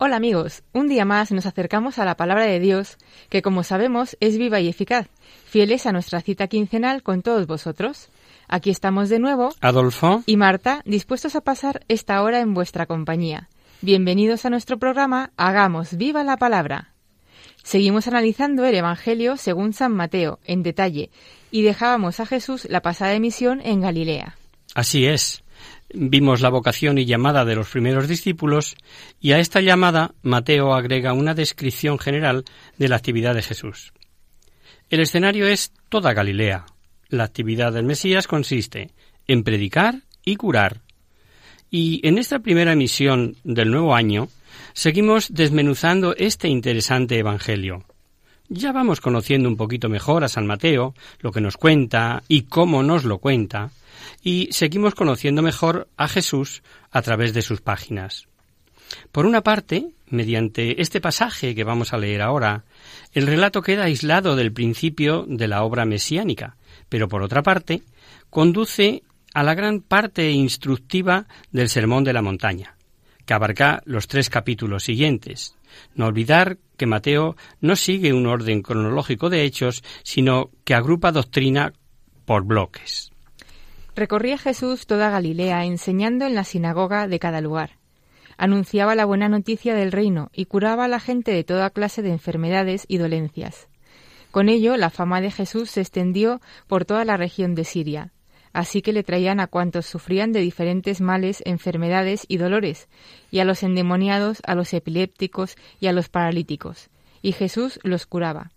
Hola amigos, un día más nos acercamos a la palabra de Dios, que como sabemos es viva y eficaz, fieles a nuestra cita quincenal con todos vosotros. Aquí estamos de nuevo, Adolfo, y Marta, dispuestos a pasar esta hora en vuestra compañía. Bienvenidos a nuestro programa Hagamos viva la palabra. Seguimos analizando el Evangelio según San Mateo, en detalle, y dejábamos a Jesús la pasada emisión en Galilea. así es. Vimos la vocación y llamada de los primeros discípulos y a esta llamada Mateo agrega una descripción general de la actividad de Jesús. El escenario es toda Galilea. La actividad del Mesías consiste en predicar y curar. Y en esta primera misión del nuevo año seguimos desmenuzando este interesante Evangelio. Ya vamos conociendo un poquito mejor a San Mateo, lo que nos cuenta y cómo nos lo cuenta, y seguimos conociendo mejor a Jesús a través de sus páginas. Por una parte, mediante este pasaje que vamos a leer ahora, el relato queda aislado del principio de la obra mesiánica, pero por otra parte, conduce a la gran parte instructiva del Sermón de la Montaña, que abarca los tres capítulos siguientes. No olvidar que Mateo no sigue un orden cronológico de hechos, sino que agrupa doctrina por bloques. Recorría Jesús toda Galilea enseñando en la sinagoga de cada lugar. Anunciaba la buena noticia del reino y curaba a la gente de toda clase de enfermedades y dolencias. Con ello, la fama de Jesús se extendió por toda la región de Siria. Así que le traían a cuantos sufrían de diferentes males, enfermedades y dolores, y a los endemoniados, a los epilépticos y a los paralíticos. Y Jesús los curaba.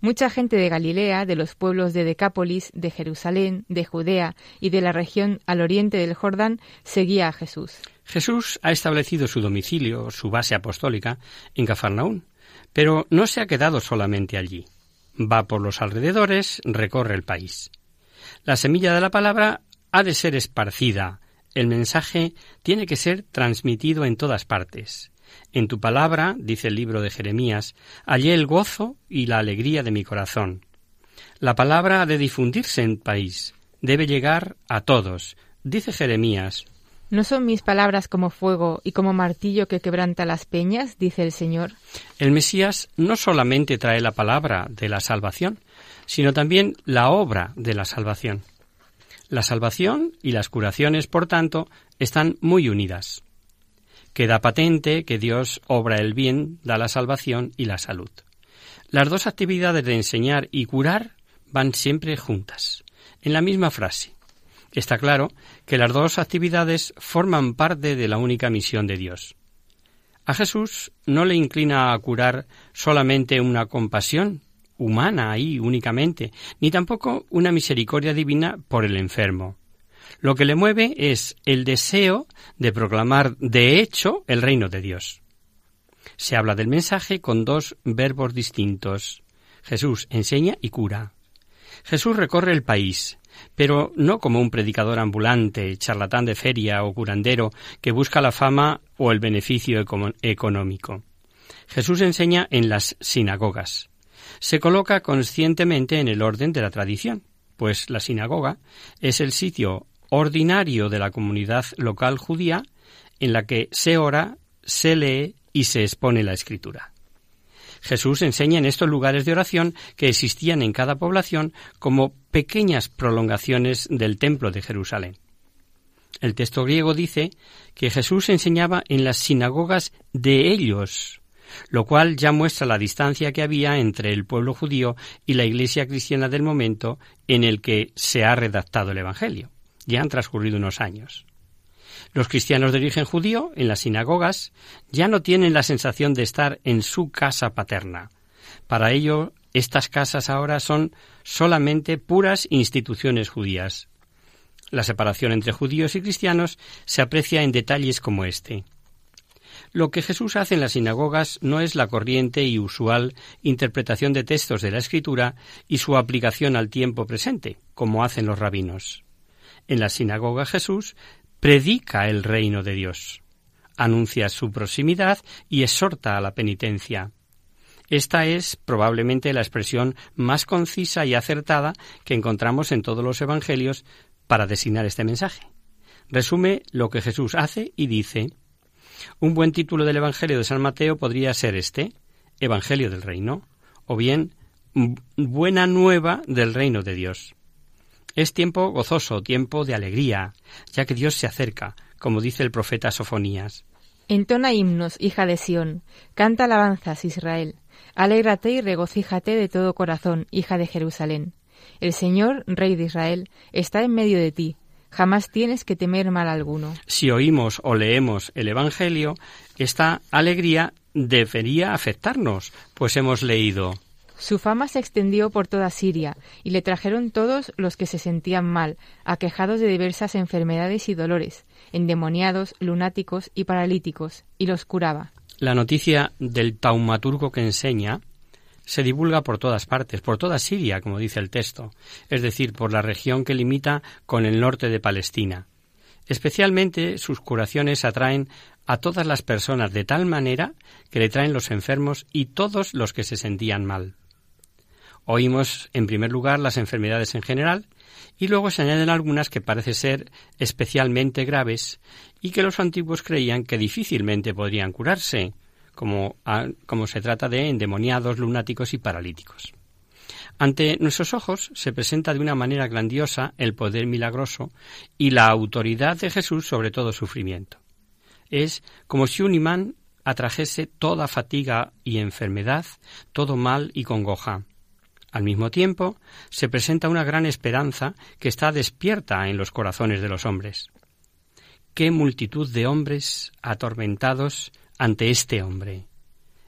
Mucha gente de Galilea, de los pueblos de Decápolis, de Jerusalén, de Judea y de la región al oriente del Jordán seguía a Jesús. Jesús ha establecido su domicilio, su base apostólica, en Cafarnaún, pero no se ha quedado solamente allí. Va por los alrededores, recorre el país. La semilla de la palabra ha de ser esparcida, el mensaje tiene que ser transmitido en todas partes. En tu palabra, dice el libro de Jeremías, hallé el gozo y la alegría de mi corazón. La palabra ha de difundirse en el país, debe llegar a todos, dice Jeremías. ¿No son mis palabras como fuego y como martillo que quebranta las peñas? dice el Señor. El Mesías no solamente trae la palabra de la salvación, sino también la obra de la salvación. La salvación y las curaciones, por tanto, están muy unidas. Queda patente que Dios obra el bien, da la salvación y la salud. Las dos actividades de enseñar y curar van siempre juntas, en la misma frase. Está claro que las dos actividades forman parte de la única misión de Dios. A Jesús no le inclina a curar solamente una compasión humana ahí únicamente, ni tampoco una misericordia divina por el enfermo. Lo que le mueve es el deseo de proclamar de hecho el reino de Dios. Se habla del mensaje con dos verbos distintos. Jesús enseña y cura. Jesús recorre el país, pero no como un predicador ambulante, charlatán de feria o curandero que busca la fama o el beneficio económico. Jesús enseña en las sinagogas. Se coloca conscientemente en el orden de la tradición, pues la sinagoga es el sitio ordinario de la comunidad local judía en la que se ora, se lee y se expone la escritura. Jesús enseña en estos lugares de oración que existían en cada población como pequeñas prolongaciones del templo de Jerusalén. El texto griego dice que Jesús enseñaba en las sinagogas de ellos, lo cual ya muestra la distancia que había entre el pueblo judío y la iglesia cristiana del momento en el que se ha redactado el Evangelio. Ya han transcurrido unos años. Los cristianos de origen judío, en las sinagogas, ya no tienen la sensación de estar en su casa paterna. Para ello, estas casas ahora son solamente puras instituciones judías. La separación entre judíos y cristianos se aprecia en detalles como este. Lo que Jesús hace en las sinagogas no es la corriente y usual interpretación de textos de la Escritura y su aplicación al tiempo presente, como hacen los rabinos. En la sinagoga Jesús predica el reino de Dios, anuncia su proximidad y exhorta a la penitencia. Esta es probablemente la expresión más concisa y acertada que encontramos en todos los evangelios para designar este mensaje. Resume lo que Jesús hace y dice un buen título del Evangelio de San Mateo podría ser este, Evangelio del Reino, o bien Buena Nueva del Reino de Dios. Es tiempo gozoso, tiempo de alegría, ya que Dios se acerca, como dice el profeta Sofonías. Entona himnos, hija de Sión, canta alabanzas, Israel. Alégrate y regocíjate de todo corazón, hija de Jerusalén. El Señor, Rey de Israel, está en medio de ti, Jamás tienes que temer mal alguno. Si oímos o leemos el Evangelio, esta alegría debería afectarnos, pues hemos leído. Su fama se extendió por toda Siria, y le trajeron todos los que se sentían mal, aquejados de diversas enfermedades y dolores, endemoniados, lunáticos y paralíticos, y los curaba. La noticia del taumaturgo que enseña se divulga por todas partes, por toda Siria, como dice el texto, es decir, por la región que limita con el norte de Palestina. Especialmente sus curaciones atraen a todas las personas de tal manera que le traen los enfermos y todos los que se sentían mal. Oímos, en primer lugar, las enfermedades en general, y luego se añaden algunas que parecen ser especialmente graves y que los antiguos creían que difícilmente podrían curarse, como, como se trata de endemoniados, lunáticos y paralíticos. Ante nuestros ojos se presenta de una manera grandiosa el poder milagroso y la autoridad de Jesús sobre todo sufrimiento. Es como si un imán atrajese toda fatiga y enfermedad, todo mal y congoja. Al mismo tiempo, se presenta una gran esperanza que está despierta en los corazones de los hombres. Qué multitud de hombres atormentados ante este hombre.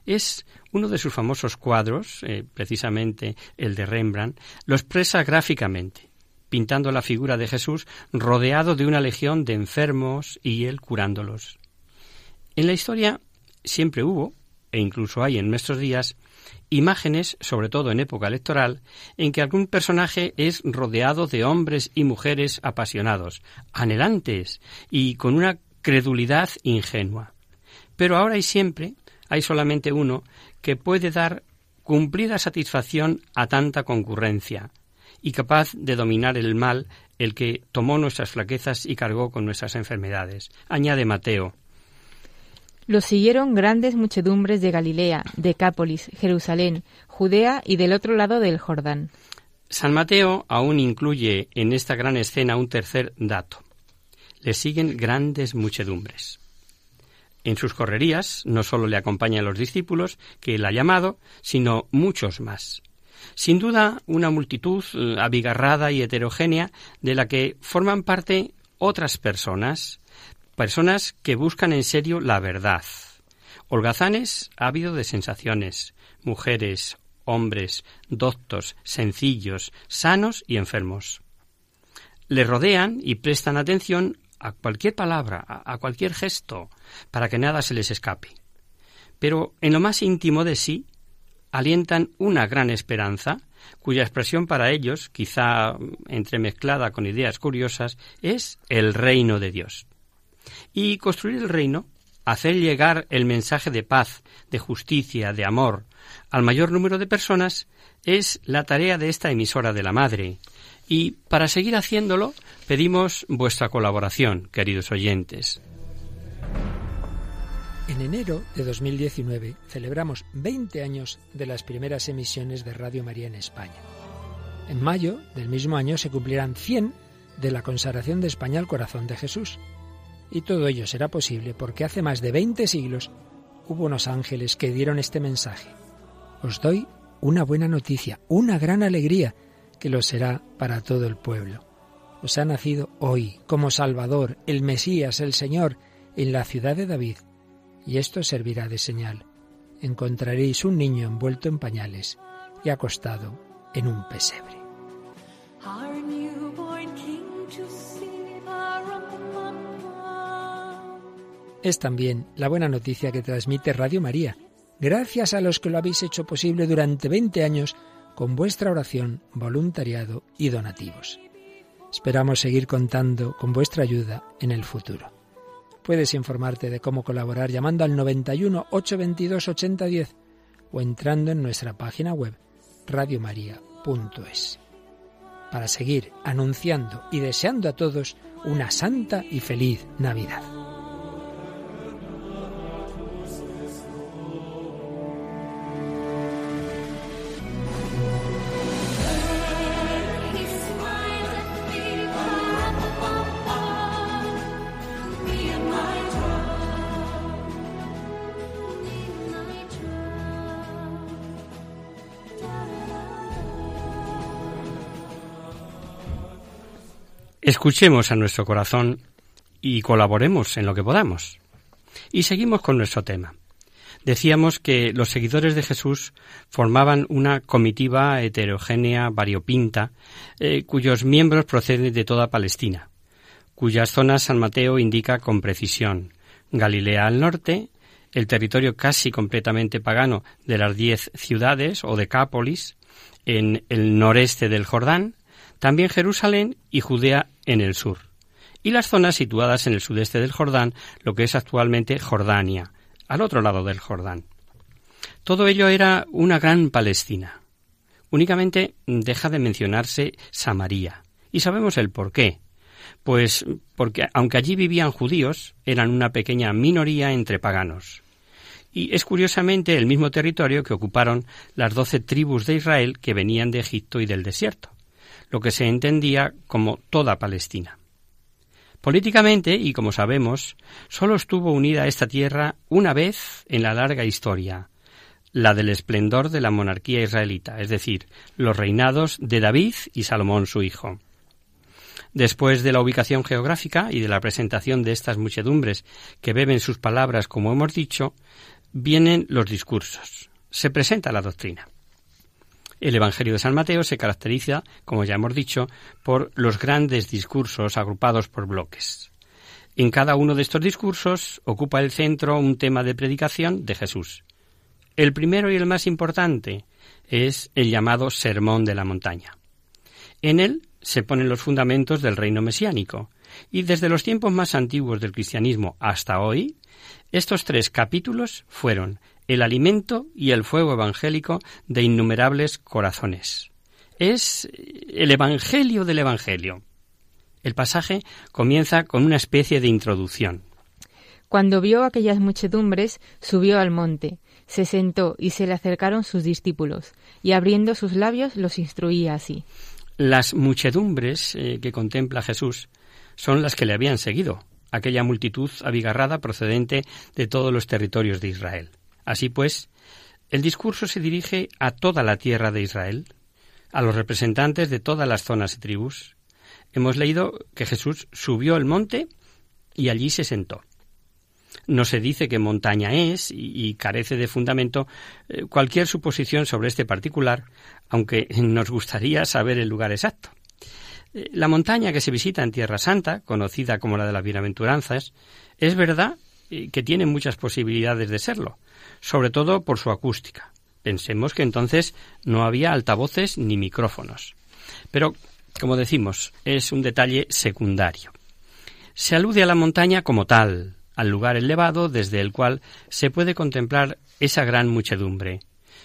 Es uno de sus famosos cuadros, eh, precisamente el de Rembrandt, lo expresa gráficamente, pintando la figura de Jesús rodeado de una legión de enfermos y él curándolos. En la historia siempre hubo, e incluso hay en nuestros días, imágenes, sobre todo en época electoral, en que algún personaje es rodeado de hombres y mujeres apasionados, anhelantes y con una credulidad ingenua. Pero ahora y siempre hay solamente uno que puede dar cumplida satisfacción a tanta concurrencia y capaz de dominar el mal, el que tomó nuestras flaquezas y cargó con nuestras enfermedades. Añade Mateo. Lo siguieron grandes muchedumbres de Galilea, Decápolis, Jerusalén, Judea y del otro lado del Jordán. San Mateo aún incluye en esta gran escena un tercer dato. Le siguen grandes muchedumbres. En sus correrías no solo le acompañan los discípulos que él ha llamado, sino muchos más. Sin duda, una multitud eh, abigarrada y heterogénea de la que forman parte otras personas, personas que buscan en serio la verdad. Holgazanes ha de sensaciones, mujeres, hombres, doctos, sencillos, sanos y enfermos. Le rodean y prestan atención a cualquier palabra, a, cualquier gesto, para que nada se les escape. Pero en lo más íntimo de sí alientan una gran esperanza, cuya expresión para ellos, quizá entremezclada con ideas curiosas, es el reino de Dios. Y construir el reino, hacer llegar el mensaje de paz, de justicia, de amor, al mayor número de personas, es la tarea de esta emisora de la Madre, y para seguir haciéndolo, pedimos vuestra colaboración, queridos oyentes. En enero de 2019 celebramos 20 años de las primeras emisiones de Radio María en España. En mayo del mismo año se cumplirán 100 de la consagración de España al corazón de Jesús. Y todo ello será posible porque hace más de 20 siglos hubo unos ángeles que dieron este mensaje. Os doy una buena noticia, una gran alegría, que lo será para todo el pueblo. Os ha nacido hoy como Salvador, el Mesías, el Señor, en la ciudad de David, y esto servirá de señal. Encontraréis un niño envuelto en pañales y acostado en un pesebre. Es también la buena noticia que transmite Radio María, gracias a los que lo habéis hecho posible durante 20 años con vuestra oración, voluntariado y donativos. Esperamos seguir contando con vuestra ayuda en el futuro. Puedes informarte de cómo colaborar llamando al 91 822 8010 o entrando en nuestra página web radiomaria.es. Para seguir anunciando y deseando a todos una santa y feliz Navidad. Escuchemos a nuestro corazón y colaboremos en lo que podamos. Y seguimos con nuestro tema. Decíamos que los seguidores de Jesús formaban una comitiva heterogénea, variopinta, eh, cuyos miembros proceden de toda Palestina, cuyas zonas San Mateo indica con precisión. Galilea al norte, el territorio casi completamente pagano de las diez ciudades o decápolis, en el noreste del Jordán, también Jerusalén y Judea en el sur, y las zonas situadas en el sudeste del Jordán, lo que es actualmente Jordania, al otro lado del Jordán. Todo ello era una gran Palestina. Únicamente deja de mencionarse Samaria, y sabemos el por qué. Pues porque aunque allí vivían judíos, eran una pequeña minoría entre paganos. Y es curiosamente el mismo territorio que ocuparon las doce tribus de Israel que venían de Egipto y del desierto lo que se entendía como toda Palestina. Políticamente, y como sabemos, sólo estuvo unida esta tierra una vez en la larga historia, la del esplendor de la monarquía israelita, es decir, los reinados de David y Salomón su hijo. Después de la ubicación geográfica y de la presentación de estas muchedumbres que beben sus palabras, como hemos dicho, vienen los discursos. Se presenta la doctrina. El Evangelio de San Mateo se caracteriza, como ya hemos dicho, por los grandes discursos agrupados por bloques. En cada uno de estos discursos ocupa el centro un tema de predicación de Jesús. El primero y el más importante es el llamado Sermón de la Montaña. En él se ponen los fundamentos del reino mesiánico, y desde los tiempos más antiguos del cristianismo hasta hoy, estos tres capítulos fueron el alimento y el fuego evangélico de innumerables corazones. Es el Evangelio del Evangelio. El pasaje comienza con una especie de introducción. Cuando vio aquellas muchedumbres, subió al monte, se sentó y se le acercaron sus discípulos, y abriendo sus labios los instruía así. Las muchedumbres eh, que contempla Jesús son las que le habían seguido, aquella multitud abigarrada procedente de todos los territorios de Israel. Así pues, el discurso se dirige a toda la tierra de Israel, a los representantes de todas las zonas y tribus. Hemos leído que Jesús subió el monte y allí se sentó. No se dice qué montaña es y, carece de fundamento eh, cualquier suposición sobre este particular, aunque nos gustaría saber el lugar exacto. Eh, la montaña que se visita en Tierra Santa, conocida como la de las Bienaventuranzas, es verdad eh, que tiene muchas posibilidades de serlo, sobre todo por su acústica. Pensemos que entonces no había altavoces ni micrófonos. Pero, como decimos, es un detalle secundario. Se alude a la montaña como tal, al lugar elevado desde el cual se puede contemplar esa gran muchedumbre.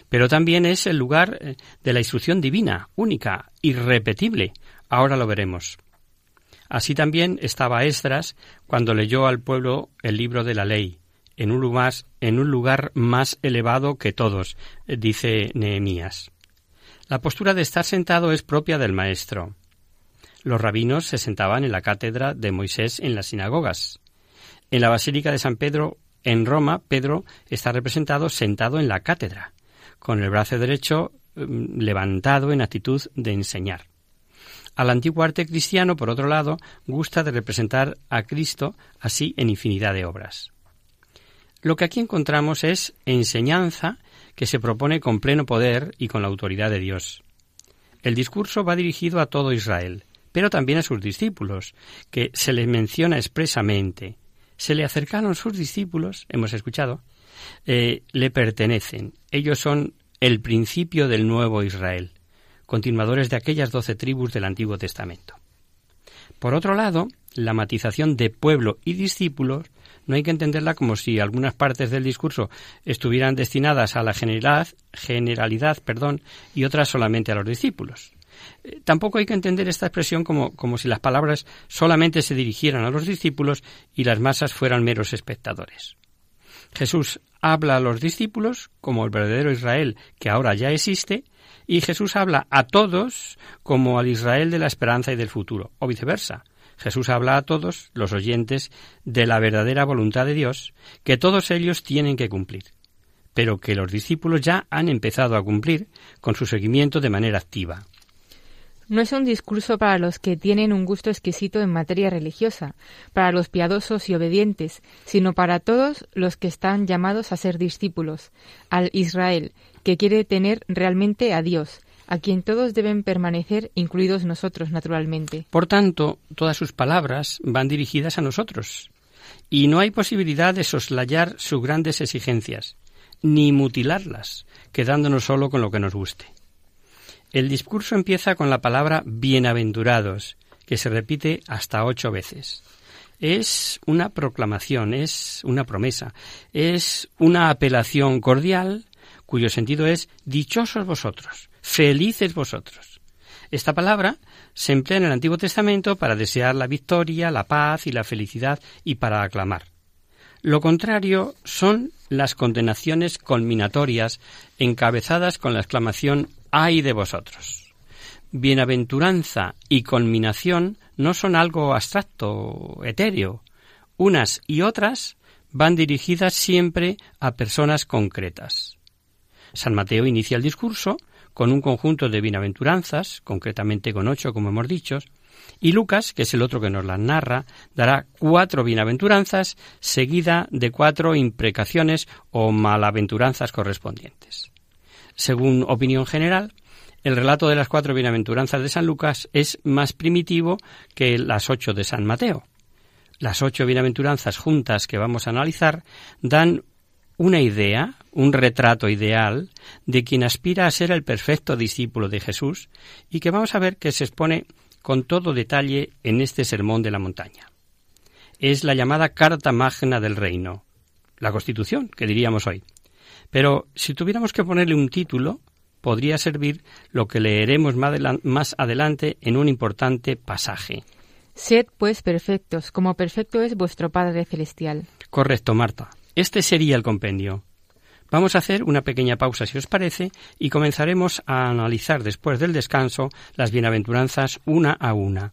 Pero también es el lugar eh, de la instrucción divina, única, irrepetible. Ahora lo veremos. Así también estaba Esdras cuando leyó al pueblo el libro de la ley, en un lugar, más elevado que todos, dice Nehemías. La postura de estar sentado es propia del maestro. Los rabinos se sentaban en la cátedra de Moisés en las sinagogas. En la Basílica de San Pedro En Roma, Pedro está representado sentado en la cátedra, con el brazo derecho mm, levantado en actitud de enseñar. Al antiguo arte cristiano, por otro lado, gusta de representar a Cristo así en infinidad de obras. Lo que aquí encontramos es enseñanza que se propone con pleno poder y con la autoridad de Dios. El discurso va dirigido a todo Israel, pero también a sus discípulos, que se les menciona expresamente. Se le acercaron sus discípulos, hemos escuchado, eh, le pertenecen. Ellos son el principio del nuevo Israel, continuadores de aquellas doce tribus del Antiguo Testamento. Por otro lado, la matización de pueblo y discípulos no hay que entenderla como si algunas partes del discurso estuvieran destinadas a la generalidad, perdón, y otras solamente a los discípulos. Eh, tampoco hay que entender esta expresión como, como si las palabras solamente se dirigieran a los discípulos y las masas fueran meros espectadores. Jesús habla a los discípulos como el verdadero Israel que ahora ya existe, y Jesús habla a todos como al Israel de la esperanza y del futuro, o viceversa. Jesús habla a todos los oyentes de la verdadera voluntad de Dios, que todos ellos tienen que cumplir, pero que los discípulos ya han empezado a cumplir con su seguimiento de manera activa. No es un discurso para los que tienen un gusto exquisito en materia religiosa, para los piadosos y obedientes, sino para todos los que están llamados a ser discípulos, al Israel, que quiere tener realmente a Dios, a quien todos deben permanecer, incluidos nosotros, naturalmente. Por tanto, todas sus palabras van dirigidas a nosotros, y no hay posibilidad de soslayar sus grandes exigencias, ni mutilarlas, quedándonos solo con lo que nos guste. El discurso empieza con la palabra bienaventurados, que se repite hasta ocho veces. Es una proclamación, es una promesa, es una apelación cordial cuyo sentido es dichosos vosotros, felices vosotros. Esta palabra se emplea en el Antiguo Testamento para desear la victoria, la paz y la felicidad y para aclamar. Lo contrario son las condenaciones culminatorias encabezadas con la exclamación ay de vosotros. Bienaventuranza y culminación no son algo abstracto, etéreo. Unas y otras van dirigidas siempre a personas concretas. San Mateo inicia el discurso con un conjunto de bienaventuranzas, concretamente con ocho, como hemos dicho, y Lucas, que es el otro que nos las narra, dará cuatro bienaventuranzas seguida de cuatro imprecaciones o malaventuranzas correspondientes. Según opinión general, el relato de las cuatro bienaventuranzas de San Lucas es más primitivo que las ocho de San Mateo. Las ocho bienaventuranzas juntas que vamos a analizar dan una idea, un retrato ideal de quien aspira a ser el perfecto discípulo de Jesús y que vamos a ver que se expone con todo detalle en este sermón de la montaña. Es la llamada Carta Magna del Reino, la Constitución, que diríamos hoy. Pero si tuviéramos que ponerle un título, podría servir lo que leeremos más adelante en un importante pasaje. Sed pues perfectos, como perfecto es vuestro Padre Celestial. Correcto, Marta. Este sería el compendio. Vamos a hacer una pequeña pausa, si os parece, y comenzaremos a analizar después del descanso las bienaventuranzas una a una.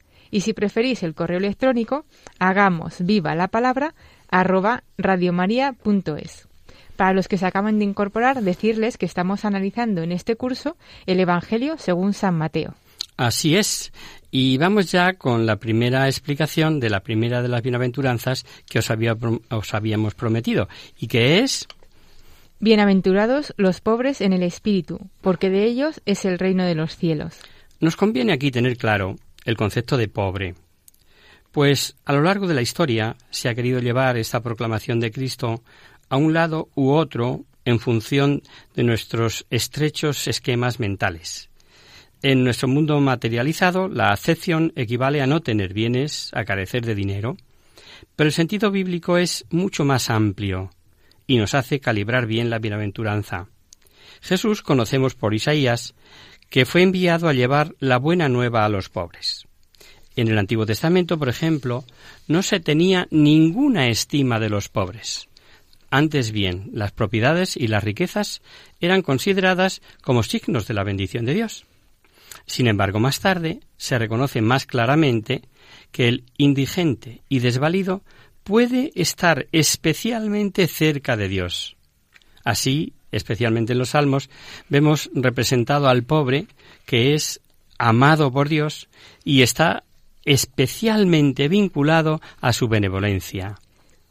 y si preferís el correo electrónico, hagamos viva la palabra arroba radiomaria.es. Para los que se acaban de incorporar, decirles que estamos analizando en este curso el Evangelio según San Mateo. Así es. Y vamos ya con la primera explicación de la primera de las bienaventuranzas que os, había, os habíamos prometido, y que es... Bienaventurados los pobres en el espíritu, porque de ellos es el reino de los cielos. Nos conviene aquí tener claro el concepto de pobre. Pues a lo largo de la historia se ha querido llevar esta proclamación de Cristo a un lado u otro en función de nuestros estrechos esquemas mentales. En nuestro mundo materializado, la acepción equivale a no tener bienes, a carecer de dinero, pero el sentido bíblico es mucho más amplio y nos hace calibrar bien la bienaventuranza. Jesús conocemos por Isaías que fue enviado a llevar la buena nueva a los pobres. En el Antiguo Testamento, por ejemplo, no se tenía ninguna estima de los pobres. Antes bien, las propiedades y las riquezas eran consideradas como signos de la bendición de Dios. Sin embargo, más tarde se reconoce más claramente que el indigente y desvalido puede estar especialmente cerca de Dios. Así, especialmente en los Salmos, vemos representado al pobre que es amado por Dios y está especialmente vinculado a su benevolencia.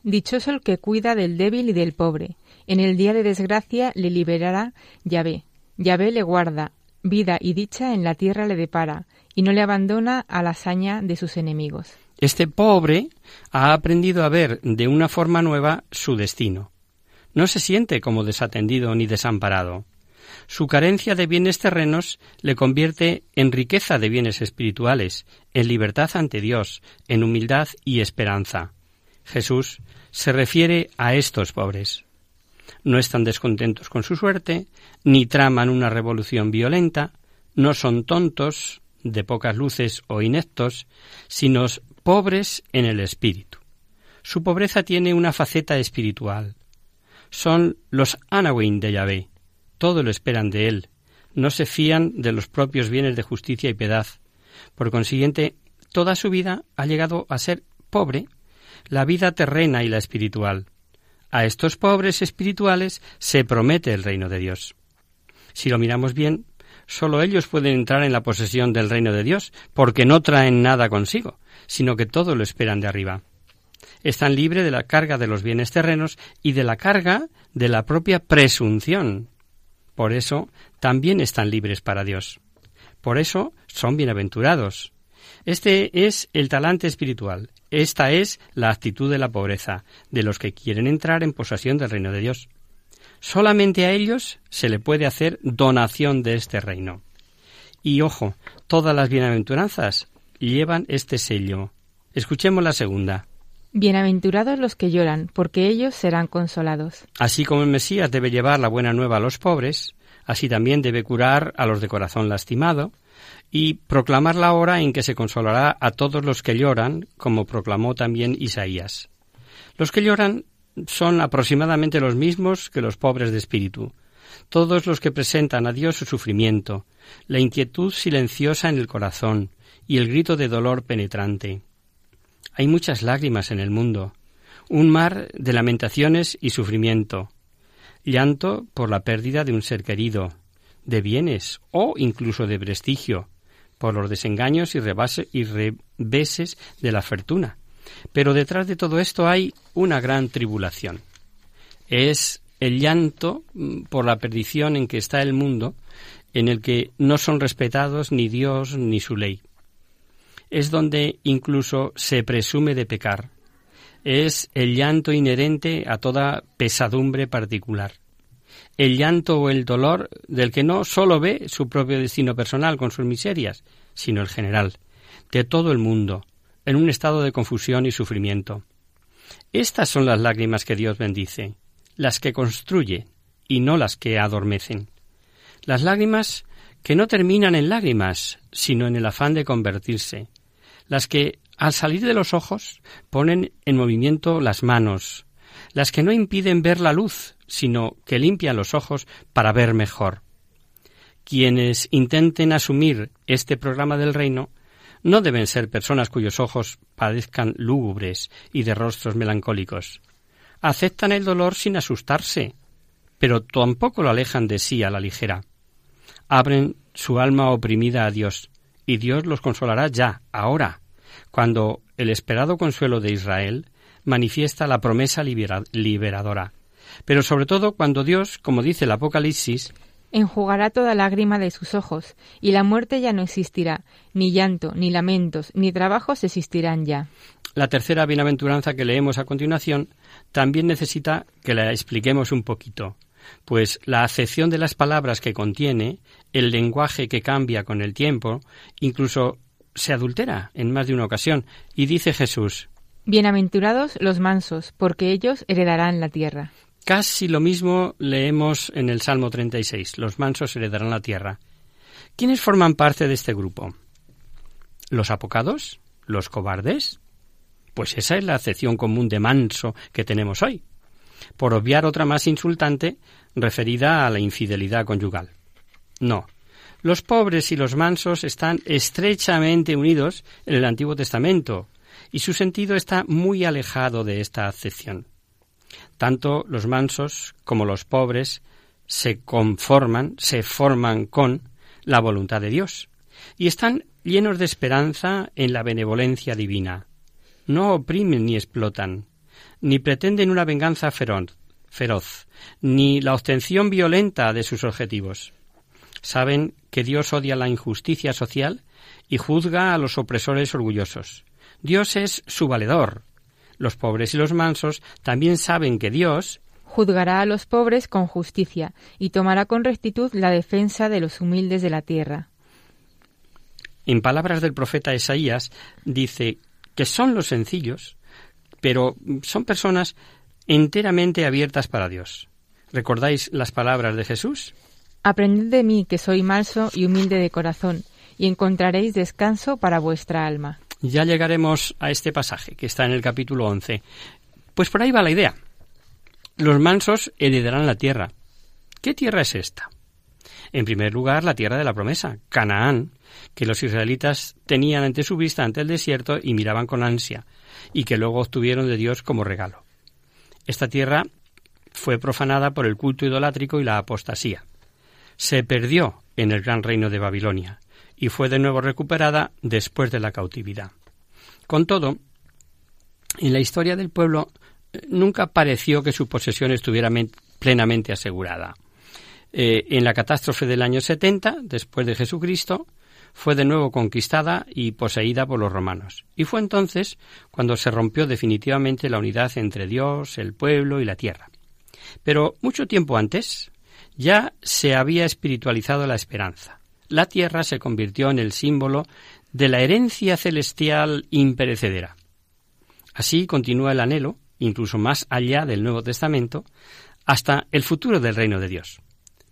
Dichoso el que cuida del débil y del pobre. En el día de desgracia le liberará Yahvé. Yahvé le guarda, vida y dicha en la tierra le depara, y no le abandona a la hazaña de sus enemigos. Este pobre ha aprendido a ver de una forma nueva su destino no se siente como desatendido ni desamparado. Su carencia de bienes terrenos le convierte en riqueza de bienes espirituales, en libertad ante Dios, en humildad y esperanza. Jesús se refiere a estos pobres. No están descontentos con su suerte, ni traman una revolución violenta, no son tontos, de pocas luces o ineptos, sino pobres en el espíritu. Su pobreza tiene una faceta espiritual, son los Anawin de Yahvé. Todo lo esperan de él. No se fían de los propios bienes de justicia y piedad. Por consiguiente, toda su vida ha llegado a ser pobre, la vida terrena y la espiritual. A estos pobres espirituales se promete el reino de Dios. Si lo miramos bien, sólo ellos pueden entrar en la posesión del reino de Dios, porque no traen nada consigo, sino que todo lo esperan de arriba están libres de la carga de los bienes terrenos y de la carga de la propia presunción. Por eso también están libres para Dios. Por eso son bienaventurados. Este es el talante espiritual. Esta es la actitud de la pobreza, de los que quieren entrar en posesión del reino de Dios. Solamente a ellos se le puede hacer donación de este reino. Y ojo, todas las bienaventuranzas llevan este sello. Escuchemos la segunda. Bienaventurados los que lloran, porque ellos serán consolados. Así como el Mesías debe llevar la buena nueva a los pobres, así también debe curar a los de corazón lastimado y proclamar la hora en que se consolará a todos los que lloran, como proclamó también Isaías. Los que lloran son aproximadamente los mismos que los pobres de espíritu, todos los que presentan a Dios su sufrimiento, la inquietud silenciosa en el corazón y el grito de dolor penetrante. Hay muchas lágrimas en el mundo, un mar de lamentaciones y sufrimiento, llanto por la pérdida de un ser querido, de bienes o incluso de prestigio, por los desengaños y, y reveses de la fortuna. Pero detrás de todo esto hay una gran tribulación. Es el llanto mm, por la perdición en que está el mundo, en el que no son respetados ni Dios ni su ley es donde incluso se presume de pecar. Es el llanto inherente a toda pesadumbre particular. El llanto o el dolor del que no sólo ve su propio destino personal con sus miserias, sino el general, de todo el mundo, en un estado de confusión y sufrimiento. Estas son las lágrimas que Dios bendice, las que construye y no las que adormecen. Las lágrimas que no terminan en lágrimas, sino en el afán de convertirse, las que al salir de los ojos ponen en movimiento las manos, las que no impiden ver la luz, sino que limpian los ojos para ver mejor. Quienes intenten asumir este programa del reino no deben ser personas cuyos ojos padezcan lúgubres y de rostros melancólicos. Aceptan el dolor sin asustarse, pero tampoco lo alejan de sí a la ligera. Abren su alma oprimida a Dios, y Dios los consolará ya, ahora, cuando el esperado consuelo de Israel manifiesta la promesa liberadora. Pero sobre todo cuando Dios, como dice el Apocalipsis, enjugará toda lágrima de sus ojos, y la muerte ya no existirá, ni llanto, ni lamentos, ni trabajos existirán ya. La tercera bienaventuranza que leemos a continuación también necesita que la expliquemos un poquito, pues la acepción de las palabras que contiene, el lenguaje que cambia con el tiempo, incluso se adultera en más de una ocasión, y dice Jesús Bienaventurados los mansos, porque ellos heredarán la tierra. Casi lo mismo leemos en el Salmo 36. Los mansos heredarán la tierra. ¿Quiénes forman parte de este grupo? ¿Los apocados? ¿Los cobardes? Pues esa es la acepción común de manso que tenemos hoy, por obviar otra más insultante referida a la infidelidad conyugal. No, los pobres y los mansos están estrechamente unidos en el Antiguo Testamento, y su sentido está muy alejado de esta acepción. Tanto los mansos como los pobres se conforman, se forman con la voluntad de Dios y están llenos de esperanza en la benevolencia divina. No oprimen ni explotan, ni pretenden una venganza feroz, ni la obtención violenta de sus objetivos. Saben que Dios odia la injusticia social y juzga a los opresores orgullosos. Dios es su valedor, los pobres y los mansos también saben que Dios juzgará a los pobres con justicia y tomará con rectitud la defensa de los humildes de la tierra. En palabras del profeta Isaías dice que son los sencillos, pero son personas enteramente abiertas para Dios. ¿Recordáis las palabras de Jesús? Aprended de mí que soy manso y humilde de corazón, y encontraréis descanso para vuestra alma. Ya llegaremos a este pasaje que está en el capítulo 11. Pues por ahí va la idea. Los mansos heredarán la tierra. ¿Qué tierra es esta? En primer lugar, la tierra de la promesa, Canaán, que los israelitas tenían ante su vista ante el desierto y miraban con ansia, y que luego obtuvieron de Dios como regalo. Esta tierra fue profanada por el culto idolátrico y la apostasía. Se perdió en el gran reino de Babilonia, y fue de nuevo recuperada después de la cautividad. Con todo, en la historia del pueblo eh, nunca pareció que su posesión estuviera plenamente asegurada. Eh, en la catástrofe del año 70, después de Jesucristo, fue de nuevo conquistada y poseída por los romanos. Y fue entonces cuando se rompió definitivamente la unidad entre Dios, el pueblo y la tierra. Pero mucho tiempo antes ya se había espiritualizado la esperanza la tierra se convirtió en el símbolo de la herencia celestial imperecedera. Así continúa el anhelo, incluso más allá del Nuevo Testamento, hasta el futuro del reino de Dios.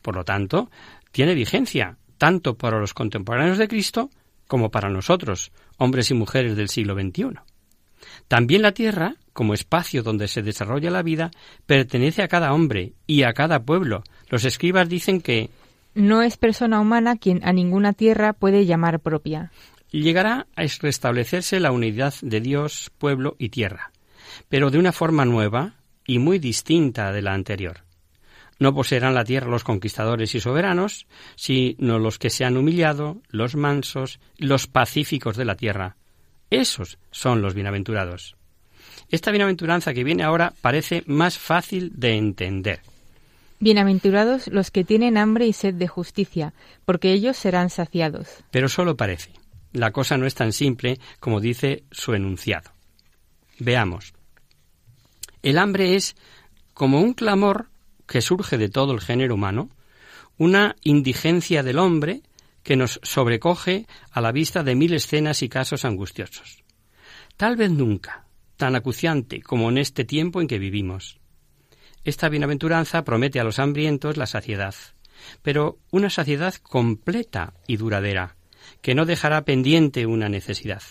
Por lo tanto, tiene vigencia tanto para los contemporáneos de Cristo como para nosotros, hombres y mujeres del siglo XXI. También la tierra, como espacio donde se desarrolla la vida, pertenece a cada hombre y a cada pueblo. Los escribas dicen que no es persona humana quien a ninguna tierra puede llamar propia. Llegará a restablecerse la unidad de Dios, pueblo y tierra, pero de una forma nueva y muy distinta de la anterior. No poseerán la tierra los conquistadores y soberanos, sino los que se han humillado, los mansos, los pacíficos de la tierra. Esos son los bienaventurados. Esta bienaventuranza que viene ahora parece más fácil de entender. Bienaventurados los que tienen hambre y sed de justicia, porque ellos serán saciados. Pero solo parece. La cosa no es tan simple como dice su enunciado. Veamos. El hambre es como un clamor que surge de todo el género humano, una indigencia del hombre que nos sobrecoge a la vista de mil escenas y casos angustiosos. Tal vez nunca, tan acuciante como en este tiempo en que vivimos. Esta bienaventuranza promete a los hambrientos la saciedad, pero una saciedad completa y duradera, que no dejará pendiente una necesidad.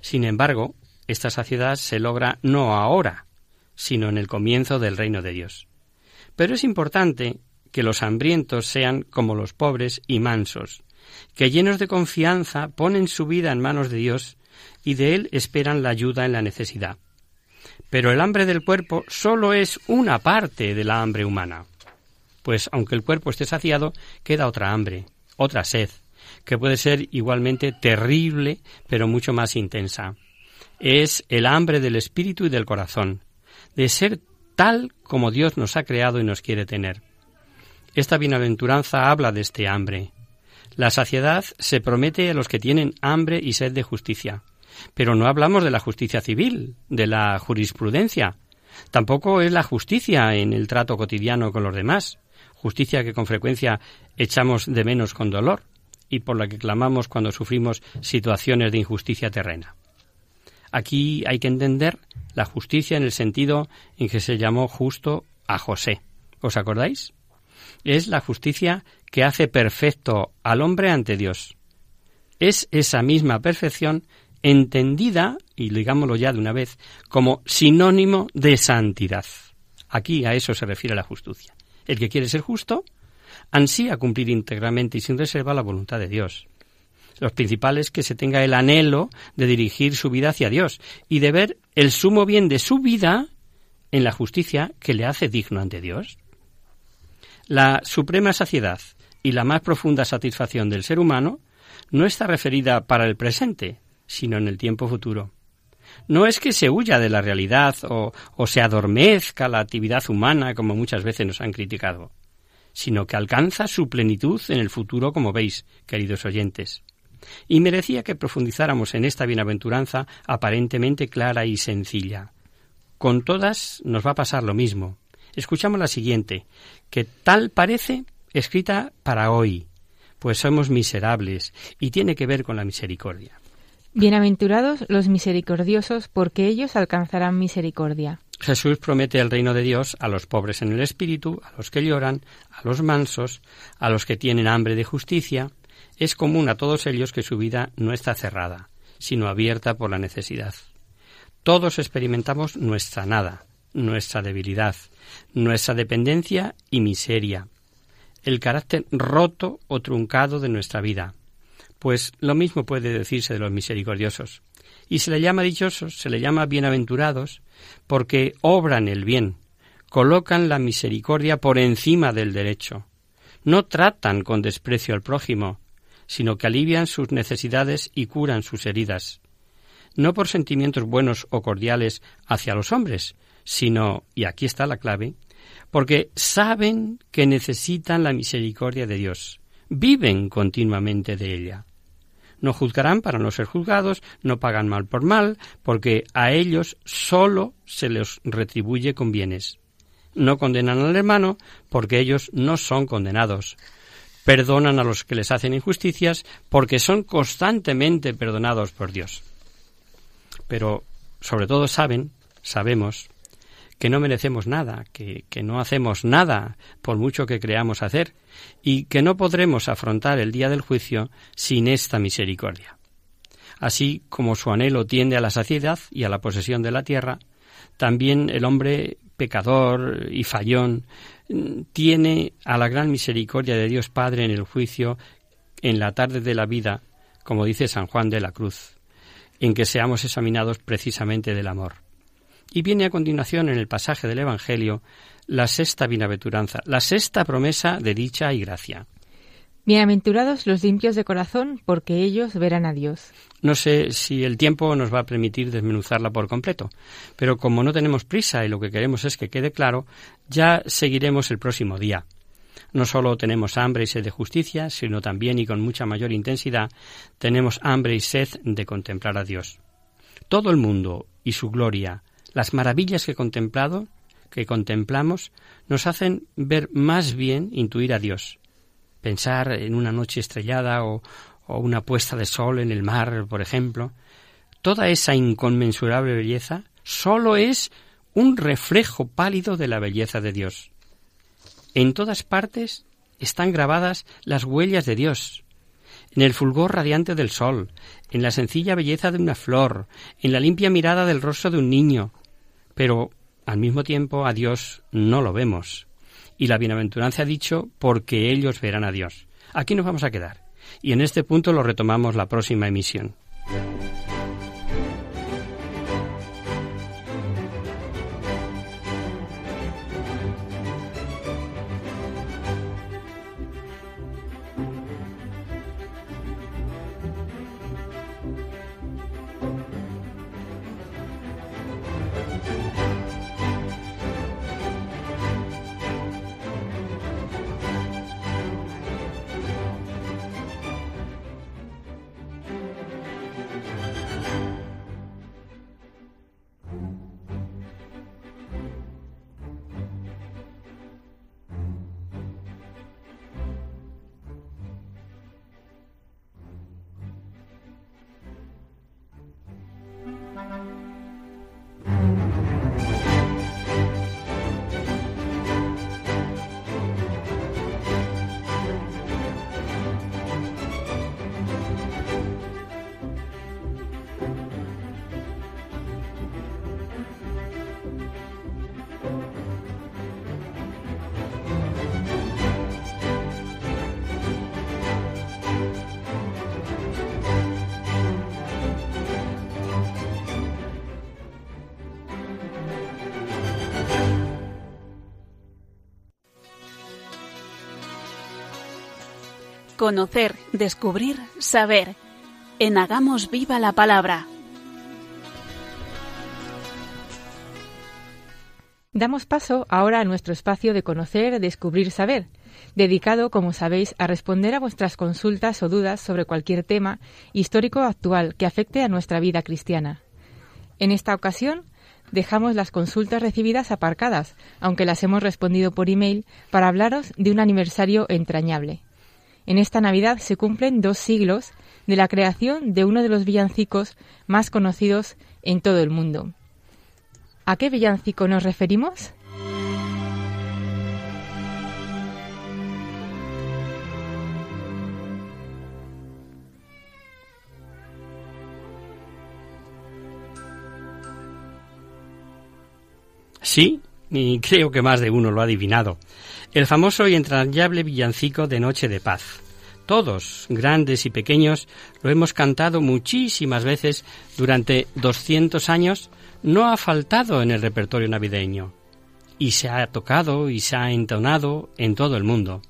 Sin embargo, esta saciedad se logra no ahora, sino en el comienzo del reino de Dios. Pero es importante que los hambrientos sean como los pobres y mansos, que llenos de confianza ponen su vida en manos de Dios y de Él esperan la ayuda en la necesidad. Pero el hambre del cuerpo solo es una parte de la hambre humana. Pues aunque el cuerpo esté saciado, queda otra hambre, otra sed, que puede ser igualmente terrible, pero mucho más intensa. Es el hambre del espíritu y del corazón, de ser tal como Dios nos ha creado y nos quiere tener. Esta bienaventuranza habla de este hambre. La saciedad se promete a los que tienen hambre y sed de justicia. Pero no hablamos de la justicia civil, de la jurisprudencia. Tampoco es la justicia en el trato cotidiano con los demás, justicia que con frecuencia echamos de menos con dolor y por la que clamamos cuando sufrimos situaciones de injusticia terrena. Aquí hay que entender la justicia en el sentido en que se llamó justo a José. ¿Os acordáis? Es la justicia que hace perfecto al hombre ante Dios. Es esa misma perfección entendida, y digámoslo ya de una vez, como sinónimo de santidad. Aquí a eso se refiere la justicia. El que quiere ser justo ansía cumplir íntegramente y sin reserva la voluntad de Dios. Los principales que se tenga el anhelo de dirigir su vida hacia Dios y de ver el sumo bien de su vida en la justicia que le hace digno ante Dios. La suprema saciedad y la más profunda satisfacción del ser humano no está referida para el presente, sino en el tiempo futuro. No es que se huya de la realidad o, o se adormezca la actividad humana como muchas veces nos han criticado, sino que alcanza su plenitud en el futuro, como veis, queridos oyentes y merecía que profundizáramos en esta bienaventuranza aparentemente clara y sencilla. Con todas nos va a pasar lo mismo. Escuchamos la siguiente, que tal parece escrita para hoy, pues somos miserables y tiene que ver con la misericordia. Bienaventurados los misericordiosos, porque ellos alcanzarán misericordia. Jesús promete el reino de Dios a los pobres en el espíritu, a los que lloran, a los mansos, a los que tienen hambre de justicia, es común a todos ellos que su vida no está cerrada, sino abierta por la necesidad. Todos experimentamos nuestra nada, nuestra debilidad, nuestra dependencia y miseria, el carácter roto o truncado de nuestra vida. Pues lo mismo puede decirse de los misericordiosos. Y se le llama dichosos, se le llama bienaventurados, porque obran el bien, colocan la misericordia por encima del derecho, no tratan con desprecio al prójimo, sino que alivian sus necesidades y curan sus heridas, no por sentimientos buenos o cordiales hacia los hombres, sino, y aquí está la clave, porque saben que necesitan la misericordia de Dios, viven continuamente de ella. No juzgarán para no ser juzgados, no pagan mal por mal, porque a ellos sólo se les retribuye con bienes. No condenan al hermano, porque ellos no son condenados perdonan a los que les hacen injusticias porque son constantemente perdonados por Dios. Pero sobre todo saben, sabemos, que no merecemos nada, que, que, no hacemos nada por mucho que creamos hacer, y que no podremos afrontar el día del juicio sin esta misericordia. Así como su anhelo tiende a la saciedad y a la posesión de la tierra, también el hombre pecador y fallón tiene a la gran misericordia de Dios Padre en el juicio en la tarde de la vida, como dice San Juan de la Cruz, en que seamos examinados precisamente del amor. Y viene a continuación en el pasaje del Evangelio la sexta bienaventuranza, la sexta promesa de dicha y gracia. Bienaventurados los limpios de corazón, porque ellos verán a Dios. No sé si el tiempo nos va a permitir desmenuzarla por completo, pero como no tenemos prisa y lo que queremos es que quede claro, ya seguiremos el próximo día. No solo tenemos hambre y sed de justicia, sino también y con mucha mayor intensidad tenemos hambre y sed de contemplar a Dios. Todo el mundo y su gloria, las maravillas que contemplado, que contemplamos, nos hacen ver más bien, intuir a Dios pensar en una noche estrellada o, una puesta de sol en el mar, por ejemplo. toda esa inconmensurable belleza sólo es un reflejo pálido de la belleza de Dios. En todas partes están grabadas las huellas de Dios, en el fulgor radiante del sol, en la sencilla belleza de una flor, en la limpia mirada del rostro de un niño. Pero al mismo tiempo a Dios no lo vemos. Y la bienaventuranza ha dicho porque ellos verán a Dios. Aquí nos vamos a quedar. Y en este punto lo retomamos la próxima emisión. Conocer, descubrir, saber. En Hagamos Viva la Palabra. Damos paso ahora a nuestro espacio de conocer, descubrir, saber, dedicado, como sabéis, a responder a vuestras consultas o dudas sobre cualquier tema histórico o actual que afecte a nuestra vida cristiana. En esta ocasión, dejamos las consultas recibidas aparcadas, aunque las hemos respondido por email, para hablaros de un aniversario entrañable. En esta Navidad se cumplen dos siglos de la creación de uno de los villancicos más conocidos en todo el mundo. ¿A qué villancico nos referimos? Sí, y creo que más de uno lo ha adivinado el famoso y entrañable villancico de Noche de Paz. Todos, grandes y pequeños, lo hemos cantado muchísimas veces durante 200 años, no ha faltado en el repertorio navideño. Y se ha tocado y se ha entonado en todo el mundo.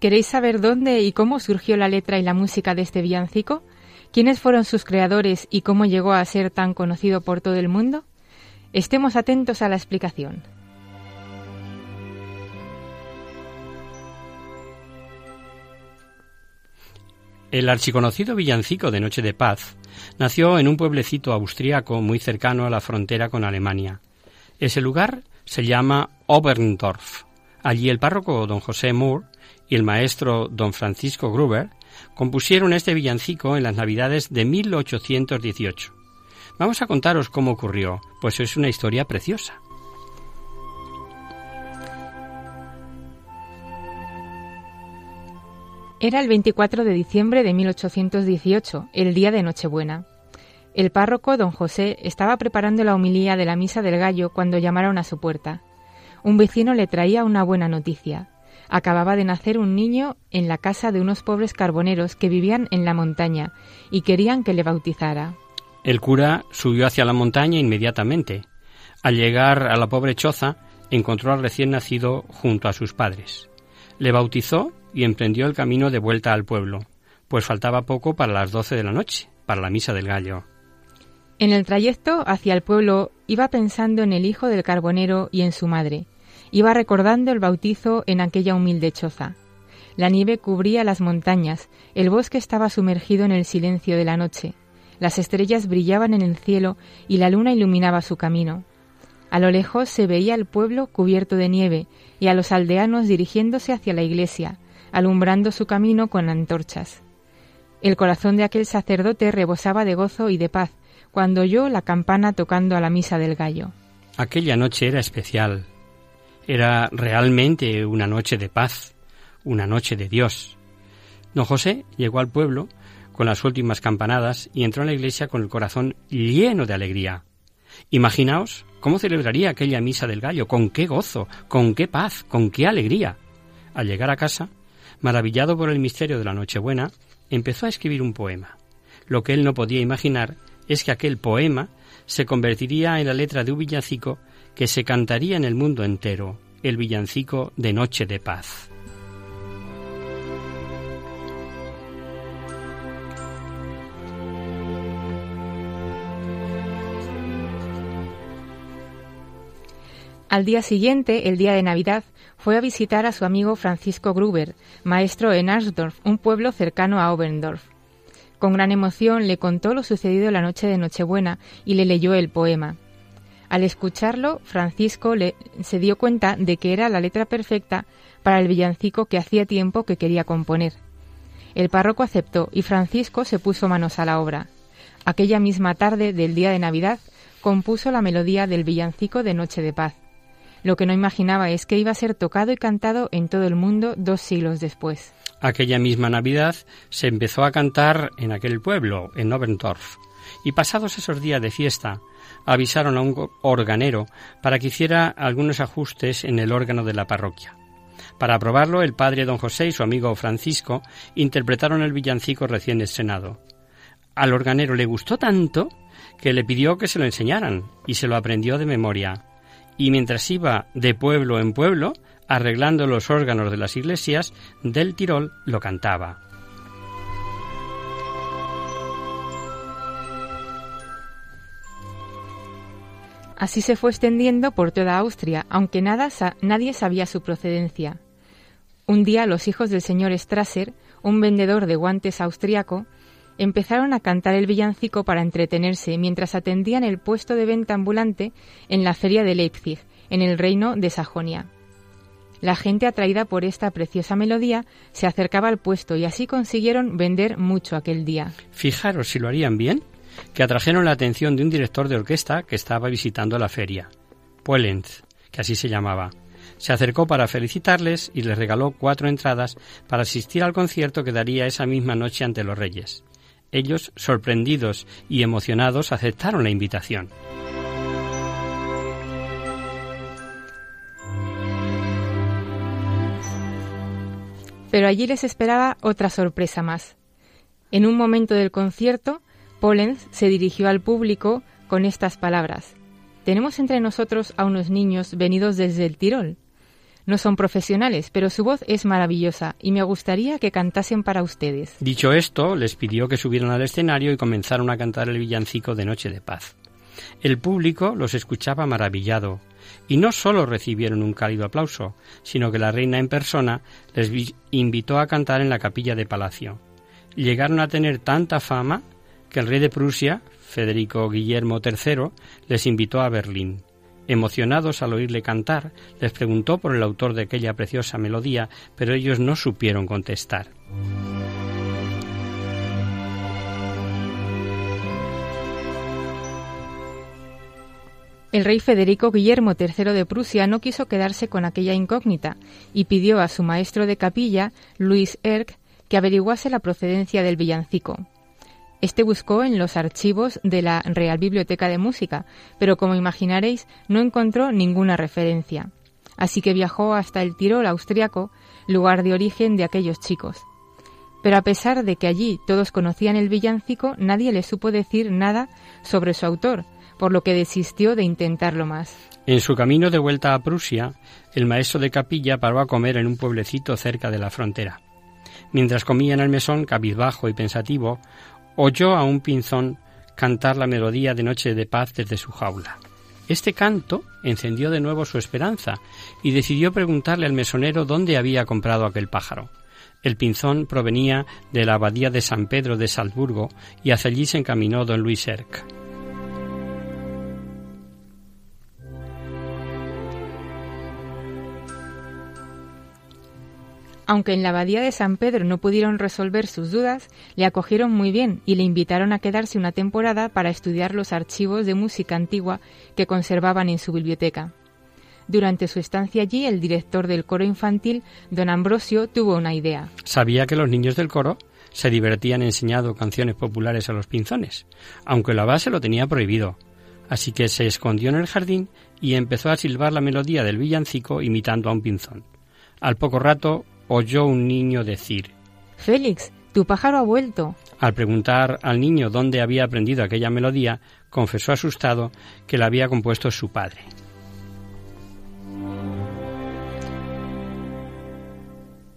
¿Queréis saber dónde y cómo surgió la letra y la música de este villancico? ¿Quiénes fueron sus creadores y cómo llegó a ser tan conocido por todo el mundo? Estemos atentos a la explicación. El archiconocido villancico de Noche de Paz nació en un pueblecito austriaco muy cercano a la frontera con Alemania. Ese lugar se llama Oberndorf. Allí el párroco don José Moore y el maestro don Francisco Gruber compusieron este villancico en las Navidades de 1818. Vamos a contaros cómo ocurrió, pues es una historia preciosa. Era el 24 de diciembre de 1818, el día de Nochebuena. El párroco, don José, estaba preparando la homilía de la misa del gallo cuando llamaron a su puerta. Un vecino le traía una buena noticia. Acababa de nacer un niño en la casa de unos pobres carboneros que vivían en la montaña y querían que le bautizara. El cura subió hacia la montaña inmediatamente. Al llegar a la pobre choza, encontró al recién nacido junto a sus padres. Le bautizó y emprendió el camino de vuelta al pueblo, pues faltaba poco para las doce de la noche, para la misa del gallo. En el trayecto hacia el pueblo iba pensando en el hijo del carbonero y en su madre. Iba recordando el bautizo en aquella humilde choza. La nieve cubría las montañas, el bosque estaba sumergido en el silencio de la noche. Las estrellas brillaban en el cielo y la luna iluminaba su camino. A lo lejos se veía el pueblo cubierto de nieve y a los aldeanos dirigiéndose hacia la iglesia, alumbrando su camino con antorchas. El corazón de aquel sacerdote rebosaba de gozo y de paz cuando oyó la campana tocando a la misa del gallo. Aquella noche era especial. Era realmente una noche de paz, una noche de Dios. Don José llegó al pueblo con las últimas campanadas y entró en la iglesia con el corazón lleno de alegría. Imaginaos cómo celebraría aquella misa del gallo, con qué gozo, con qué paz, con qué alegría. Al llegar a casa, maravillado por el misterio de la Nochebuena, empezó a escribir un poema. Lo que él no podía imaginar es que aquel poema se convertiría en la letra de un villancico que se cantaría en el mundo entero, el villancico de Noche de Paz. Al día siguiente, el día de Navidad, fue a visitar a su amigo Francisco Gruber, maestro en Arsdorf, un pueblo cercano a Oberndorf. Con gran emoción le contó lo sucedido la noche de Nochebuena y le leyó el poema. Al escucharlo, Francisco se dio cuenta de que era la letra perfecta para el villancico que hacía tiempo que quería componer. El párroco aceptó y Francisco se puso manos a la obra. Aquella misma tarde del día de Navidad compuso la melodía del villancico de Noche de Paz. Lo que no imaginaba es que iba a ser tocado y cantado en todo el mundo dos siglos después. Aquella misma Navidad se empezó a cantar en aquel pueblo, en Oberndorf, y pasados esos días de fiesta, avisaron a un organero para que hiciera algunos ajustes en el órgano de la parroquia. Para aprobarlo, el padre don José y su amigo Francisco interpretaron el villancico recién estrenado. Al organero le gustó tanto que le pidió que se lo enseñaran y se lo aprendió de memoria y mientras iba de pueblo en pueblo, arreglando los órganos de las iglesias del Tirol, lo cantaba. Así se fue extendiendo por toda Austria, aunque nada, nadie sabía su procedencia. Un día los hijos del señor Strasser, un vendedor de guantes austriaco, empezaron a cantar el villancico para entretenerse mientras atendían el puesto de venta ambulante en la feria de Leipzig, en el reino de Sajonia. La gente atraída por esta preciosa melodía se acercaba al puesto y así consiguieron vender mucho aquel día. Fijaros si lo harían bien, que atrajeron la atención de un director de orquesta que estaba visitando la feria, Puelens, que así se llamaba. Se acercó para felicitarles y les regaló cuatro entradas para asistir al concierto que daría esa misma noche ante los reyes. Ellos, sorprendidos y emocionados, aceptaron la invitación. Pero allí les esperaba otra sorpresa más. En un momento del concierto, Pollens se dirigió al público con estas palabras. Tenemos entre nosotros a unos niños venidos desde el Tirol. No son profesionales, pero su voz es maravillosa y me gustaría que cantasen para ustedes. Dicho esto, les pidió que subieran al escenario y comenzaron a cantar el villancico de Noche de Paz. El público los escuchaba maravillado, y no solo recibieron un cálido aplauso, sino que la reina en persona les invitó a cantar en la capilla de palacio. Llegaron a tener tanta fama que el rey de Prusia, Federico Guillermo III, les invitó a Berlín. Emocionados al oírle cantar, les preguntó por el autor de aquella preciosa melodía, pero ellos no supieron contestar. El rey Federico Guillermo III de Prusia no quiso quedarse con aquella incógnita y pidió a su maestro de capilla, Luis Erck, que averiguase la procedencia del villancico. Este buscó en los archivos de la Real Biblioteca de Música, pero como imaginaréis no encontró ninguna referencia. Así que viajó hasta el Tirol austriaco, lugar de origen de aquellos chicos. Pero a pesar de que allí todos conocían el villancico, nadie le supo decir nada sobre su autor, por lo que desistió de intentarlo más. En su camino de vuelta a Prusia, el maestro de capilla paró a comer en un pueblecito cerca de la frontera. Mientras comía en el mesón, cabizbajo y pensativo, oyó a un pinzón cantar la melodía de Noche de Paz desde su jaula. Este canto encendió de nuevo su esperanza y decidió preguntarle al mesonero dónde había comprado aquel pájaro. El pinzón provenía de la abadía de San Pedro de Salzburgo y hacia allí se encaminó don Luis Erck. Aunque en la abadía de San Pedro no pudieron resolver sus dudas, le acogieron muy bien y le invitaron a quedarse una temporada para estudiar los archivos de música antigua que conservaban en su biblioteca. Durante su estancia allí, el director del coro infantil, don Ambrosio, tuvo una idea. Sabía que los niños del coro se divertían enseñando canciones populares a los pinzones, aunque la base lo tenía prohibido. Así que se escondió en el jardín y empezó a silbar la melodía del villancico imitando a un pinzón. Al poco rato oyó un niño decir Félix, tu pájaro ha vuelto. Al preguntar al niño dónde había aprendido aquella melodía, confesó asustado que la había compuesto su padre.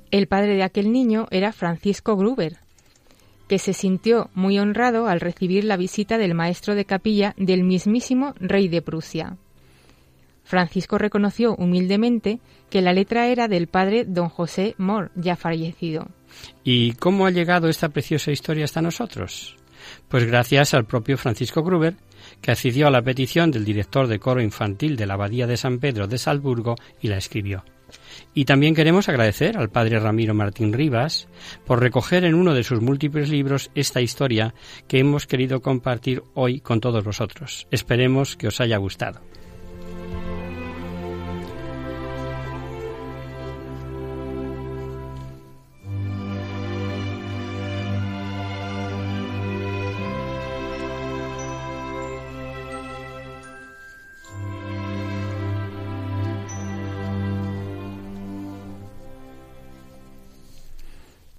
El padre de aquel niño era Francisco Gruber, que se sintió muy honrado al recibir la visita del maestro de capilla del mismísimo rey de Prusia. Francisco reconoció humildemente que la letra era del padre don José Mor, ya fallecido. ¿Y cómo ha llegado esta preciosa historia hasta nosotros? Pues gracias al propio Francisco Gruber, que accedió a la petición del director de coro infantil de la Abadía de San Pedro de Salzburgo y la escribió. Y también queremos agradecer al padre Ramiro Martín Rivas por recoger en uno de sus múltiples libros esta historia que hemos querido compartir hoy con todos vosotros. Esperemos que os haya gustado.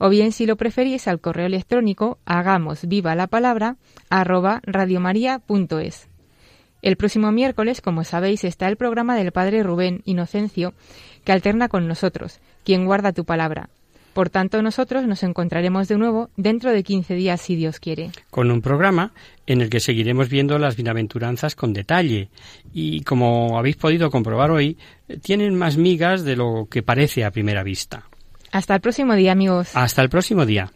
o bien si lo preferís al correo electrónico hagamos viva la palabra arroba radiomaria.es. El próximo miércoles, como sabéis, está el programa del Padre Rubén Inocencio, que alterna con nosotros, quien guarda tu palabra. Por tanto, nosotros nos encontraremos de nuevo dentro de 15 días, si Dios quiere. Con un programa en el que seguiremos viendo las bienaventuranzas con detalle. Y como habéis podido comprobar hoy, tienen más migas de lo que parece a primera vista. Hasta el próximo día, amigos. Hasta el próximo día.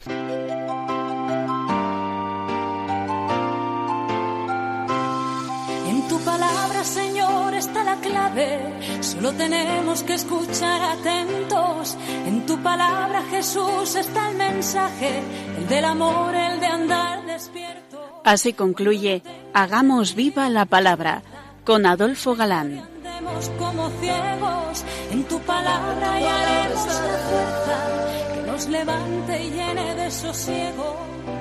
En tu palabra, Señor, está la clave. Solo tenemos que escuchar atentos. En tu palabra, Jesús, está el mensaje, el del amor, el de andar despierto. Así concluye Hagamos viva la palabra con Adolfo Galán. Como ciegos, en tu palabra y haremos la fuerza que nos levante y llene de sosiego.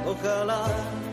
Ojalá.